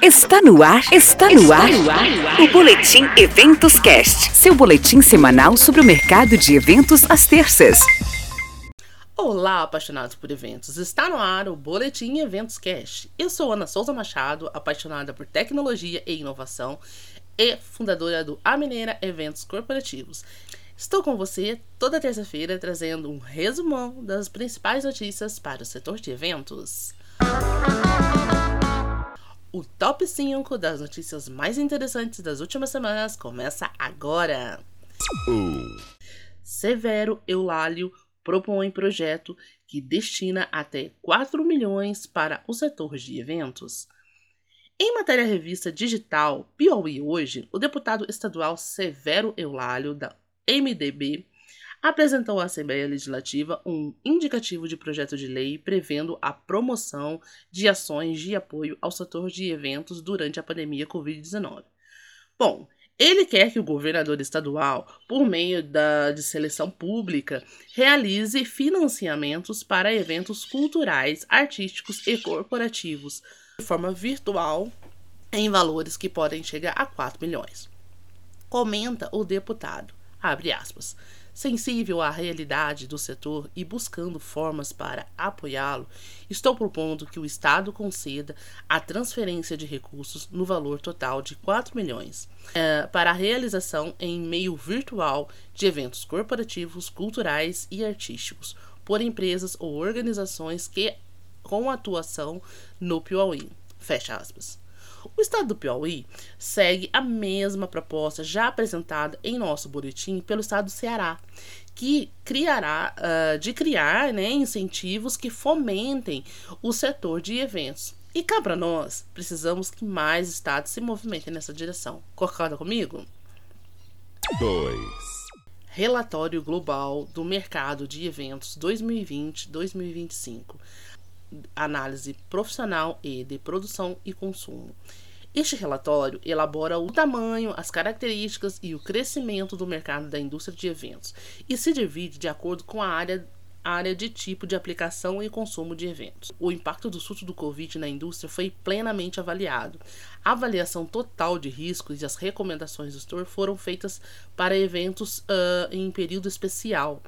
Está no ar, está no ar, o Boletim Eventos Cast, seu boletim semanal sobre o mercado de eventos às terças. Olá, apaixonados por eventos. Está no ar o Boletim Eventos Cast. Eu sou Ana Souza Machado, apaixonada por tecnologia e inovação e fundadora do A Mineira Eventos Corporativos. Estou com você toda terça-feira trazendo um resumão das principais notícias para o setor de eventos. O top 5 das notícias mais interessantes das últimas semanas começa agora. Severo Eulálio propõe projeto que destina até 4 milhões para o setor de eventos. Em matéria revista digital Piauí Hoje, o deputado estadual Severo Eulálio, da MDB, apresentou à Assembleia Legislativa um indicativo de projeto de lei prevendo a promoção de ações de apoio ao setor de eventos durante a pandemia Covid-19. Bom, ele quer que o governador estadual, por meio da, de seleção pública, realize financiamentos para eventos culturais, artísticos e corporativos de forma virtual em valores que podem chegar a 4 milhões. Comenta o deputado, abre aspas, Sensível à realidade do setor e buscando formas para apoiá-lo, estou propondo que o Estado conceda a transferência de recursos no valor total de 4 milhões é, para a realização em meio virtual de eventos corporativos, culturais e artísticos por empresas ou organizações que com atuação no Piauí. Fecha aspas. O estado do Piauí segue a mesma proposta já apresentada em nosso boletim pelo estado do Ceará, que criará uh, de criar né, incentivos que fomentem o setor de eventos. E cá para nós, precisamos que mais estados se movimentem nessa direção. Concorda comigo? 2. Relatório Global do Mercado de Eventos 2020-2025 análise profissional e de produção e consumo. Este relatório elabora o tamanho, as características e o crescimento do mercado da indústria de eventos e se divide de acordo com a área área de tipo de aplicação e consumo de eventos. O impacto do surto do Covid na indústria foi plenamente avaliado. A avaliação total de riscos e as recomendações do setor foram feitas para eventos uh, em período especial.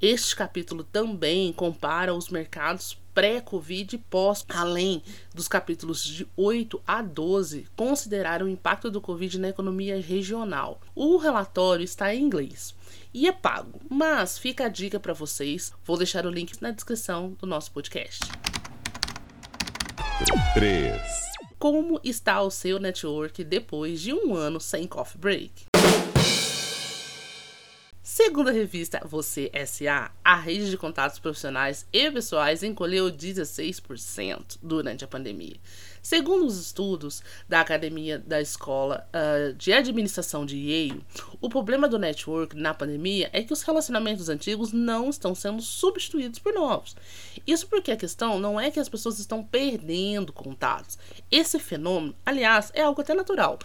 Este capítulo também compara os mercados pré-Covid e pós, além dos capítulos de 8 a 12, consideraram o impacto do Covid na economia regional. O relatório está em inglês e é pago, mas fica a dica para vocês. Vou deixar o link na descrição do nosso podcast. 3. Como está o seu network depois de um ano sem coffee break? Segundo a revista Você SA, a rede de contatos profissionais e pessoais encolheu 16% durante a pandemia. Segundo os estudos da Academia da Escola uh, de Administração de Yale, o problema do network na pandemia é que os relacionamentos antigos não estão sendo substituídos por novos. Isso porque a questão não é que as pessoas estão perdendo contatos. Esse fenômeno, aliás, é algo até natural.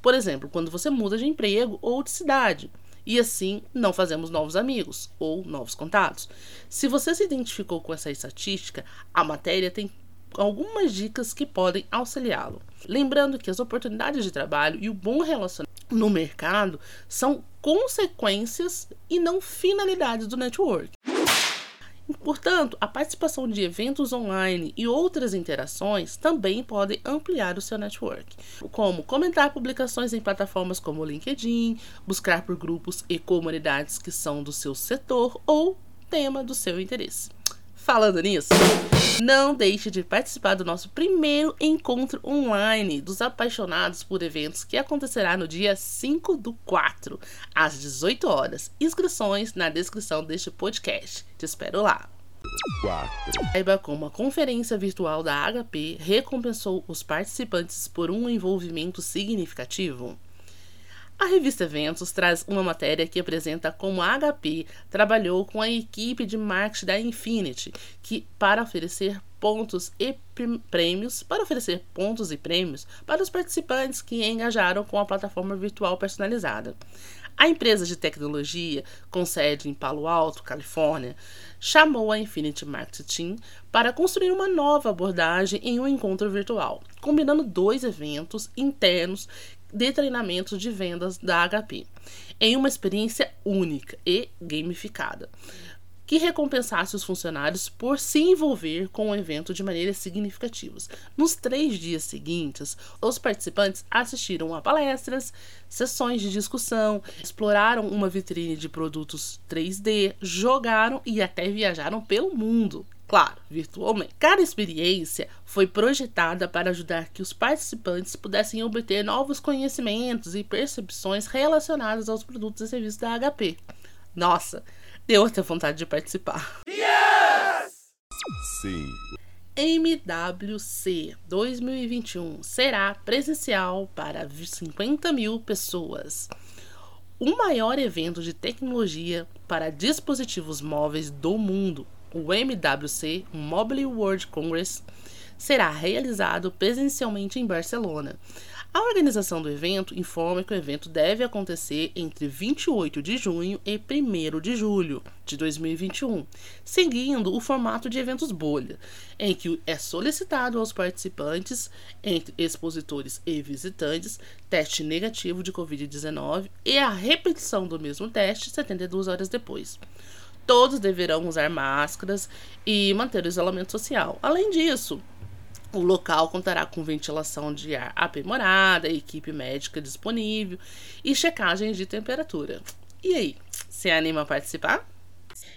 Por exemplo, quando você muda de emprego ou de cidade e assim não fazemos novos amigos ou novos contatos. Se você se identificou com essa estatística, a matéria tem algumas dicas que podem auxiliá-lo. Lembrando que as oportunidades de trabalho e o bom relacionamento no mercado são consequências e não finalidades do network. Portanto, a participação de eventos online e outras interações também podem ampliar o seu network, como comentar publicações em plataformas como o LinkedIn, buscar por grupos e comunidades que são do seu setor ou tema do seu interesse. Falando nisso, não deixe de participar do nosso primeiro encontro online dos apaixonados por eventos que acontecerá no dia 5 do 4, às 18 horas. Inscrições na descrição deste podcast. Te espero lá. 4. Saiba como a conferência virtual da HP recompensou os participantes por um envolvimento significativo. A revista Eventos traz uma matéria que apresenta como a HP trabalhou com a equipe de marketing da Infinity, que para oferecer pontos e prêmios, para oferecer pontos e prêmios para os participantes que engajaram com a plataforma virtual personalizada. A empresa de tecnologia, com sede em Palo Alto, Califórnia, chamou a Infinity Marketing para construir uma nova abordagem em um encontro virtual, combinando dois eventos internos de treinamento de vendas da HP, em uma experiência única e gamificada que recompensasse os funcionários por se envolver com o evento de maneiras significativas. Nos três dias seguintes, os participantes assistiram a palestras, sessões de discussão, exploraram uma vitrine de produtos 3D, jogaram e até viajaram pelo mundo claro, virtualmente. Cada experiência foi projetada para ajudar que os participantes pudessem obter novos conhecimentos e percepções relacionadas aos produtos e serviços da HP. Nossa, deu até vontade de participar. Yes! Sim. MWC 2021 será presencial para 50 mil pessoas. O maior evento de tecnologia para dispositivos móveis do mundo, o MWC Mobile World Congress, será realizado presencialmente em Barcelona. A organização do evento informa que o evento deve acontecer entre 28 de junho e 1 de julho de 2021, seguindo o formato de eventos bolha, em que é solicitado aos participantes, entre expositores e visitantes, teste negativo de Covid-19 e a repetição do mesmo teste 72 horas depois. Todos deverão usar máscaras e manter o isolamento social. Além disso, o local contará com ventilação de ar aprimorada, equipe médica disponível e checagem de temperatura. E aí, se anima a participar?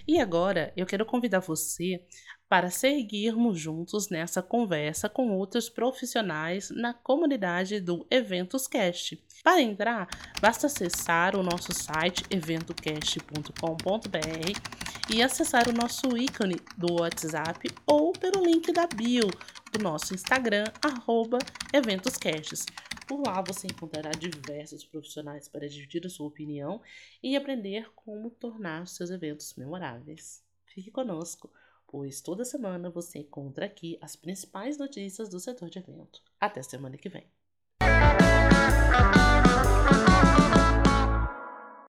E agora eu quero convidar você para seguirmos juntos nessa conversa com outros profissionais na comunidade do Eventos Cast. Para entrar, basta acessar o nosso site eventocast.com.br e acessar o nosso ícone do WhatsApp ou pelo link da bio do nosso Instagram, arroba eventoscasts. Por lá você encontrará diversos profissionais para dividir a sua opinião e aprender como tornar seus eventos memoráveis. Fique conosco, pois toda semana você encontra aqui as principais notícias do setor de evento. Até semana que vem.